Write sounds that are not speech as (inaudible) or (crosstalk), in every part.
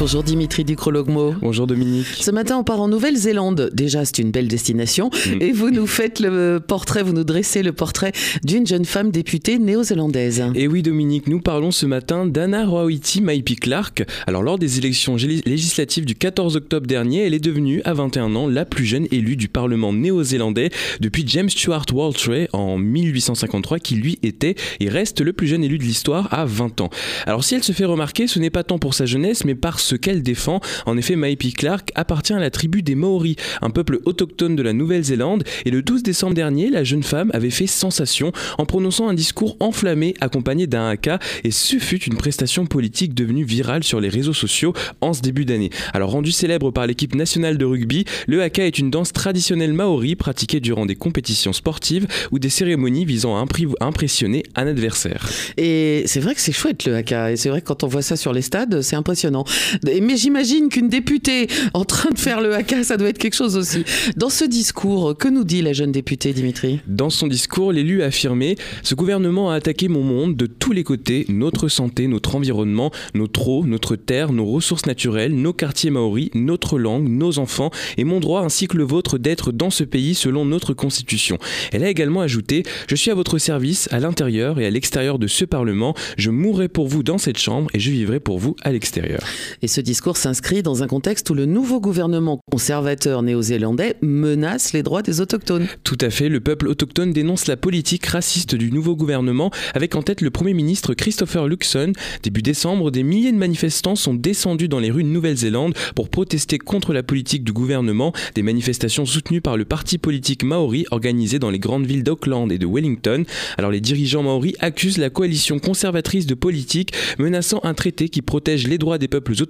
Bonjour Dimitri Ducrologmo. Bonjour Dominique. Ce matin, on part en Nouvelle-Zélande. Déjà, c'est une belle destination. Mm. Et vous nous faites le portrait, vous nous dressez le portrait d'une jeune femme députée néo-zélandaise. Et oui, Dominique, nous parlons ce matin d'Anna Rawiti Maipi Clark. Alors, lors des élections législatives du 14 octobre dernier, elle est devenue, à 21 ans, la plus jeune élue du Parlement néo-zélandais depuis James Stuart Waltray en 1853, qui lui était et reste le plus jeune élu de l'histoire à 20 ans. Alors, si elle se fait remarquer, ce n'est pas tant pour sa jeunesse, mais par ce qu'elle défend. En effet, Maipi Clark appartient à la tribu des Maoris, un peuple autochtone de la Nouvelle-Zélande, et le 12 décembre dernier, la jeune femme avait fait sensation en prononçant un discours enflammé accompagné d'un haka, et ce fut une prestation politique devenue virale sur les réseaux sociaux en ce début d'année. Alors rendu célèbre par l'équipe nationale de rugby, le haka est une danse traditionnelle maori pratiquée durant des compétitions sportives ou des cérémonies visant à impressionner un adversaire. Et c'est vrai que c'est chouette le haka, et c'est vrai que quand on voit ça sur les stades, c'est impressionnant. Mais j'imagine qu'une députée en train de faire le haka, ça doit être quelque chose aussi. Dans ce discours, que nous dit la jeune députée, Dimitri? Dans son discours, l'élu a affirmé Ce gouvernement a attaqué mon monde de tous les côtés, notre santé, notre environnement, notre eau, notre terre, nos ressources naturelles, nos quartiers maoris, notre langue, nos enfants et mon droit ainsi que le vôtre d'être dans ce pays selon notre constitution. Elle a également ajouté Je suis à votre service à l'intérieur et à l'extérieur de ce Parlement. Je mourrai pour vous dans cette chambre et je vivrai pour vous à l'extérieur. Et ce discours s'inscrit dans un contexte où le nouveau gouvernement conservateur néo-zélandais menace les droits des autochtones. Tout à fait, le peuple autochtone dénonce la politique raciste du nouveau gouvernement avec en tête le Premier ministre Christopher Luxon. Début décembre, des milliers de manifestants sont descendus dans les rues de Nouvelle-Zélande pour protester contre la politique du gouvernement, des manifestations soutenues par le parti politique maori organisé dans les grandes villes d'Auckland et de Wellington. Alors les dirigeants maoris accusent la coalition conservatrice de politique menaçant un traité qui protège les droits des peuples autochtones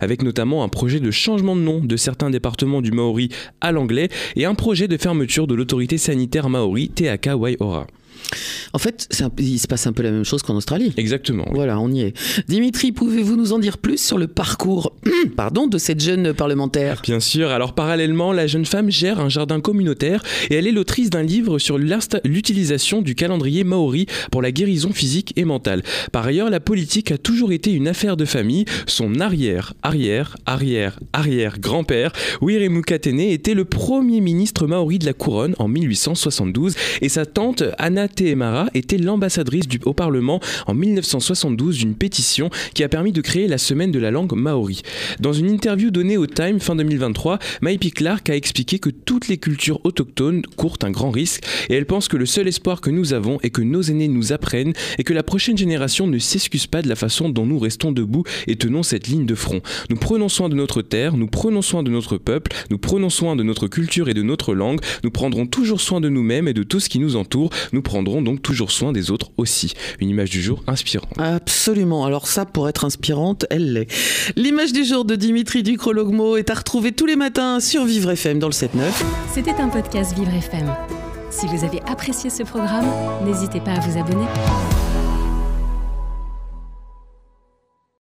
avec notamment un projet de changement de nom de certains départements du Maori à l'anglais et un projet de fermeture de l'autorité sanitaire Maori Te Waiora. En fait, il se passe un peu la même chose qu'en Australie. Exactement. Voilà, on y est. Dimitri, pouvez-vous nous en dire plus sur le parcours (clears throat) pardon, de cette jeune parlementaire? Bien sûr. Alors, parallèlement, la jeune femme gère un jardin communautaire et elle est l'autrice d'un livre sur l'utilisation du calendrier maori pour la guérison physique et mentale. Par ailleurs, la politique a toujours été une affaire de famille. Son arrière, arrière, arrière, arrière grand-père, Wiremu Katene, était le premier ministre maori de la couronne en 1872 et sa tante Anna Tehemara était l'ambassadrice au Parlement en 1972 d'une pétition qui a permis de créer la semaine de la langue maori. Dans une interview donnée au Time fin 2023, Maipi Clark a expliqué que toutes les cultures autochtones courent un grand risque et elle pense que le seul espoir que nous avons est que nos aînés nous apprennent et que la prochaine génération ne s'excuse pas de la façon dont nous restons debout et tenons cette ligne de front. Nous prenons soin de notre terre, nous prenons soin de notre peuple, nous prenons soin de notre culture et de notre langue, nous prendrons toujours soin de nous-mêmes et de tout ce qui nous entoure, nous prendrons donc toujours soin des autres aussi. Une image du jour inspirante. Absolument. Alors ça, pour être inspirante, elle l'est. L'image du jour de Dimitri Ducrologmo est à retrouver tous les matins sur Vivre FM dans le 7-9. C'était un podcast Vivre FM. Si vous avez apprécié ce programme, n'hésitez pas à vous abonner.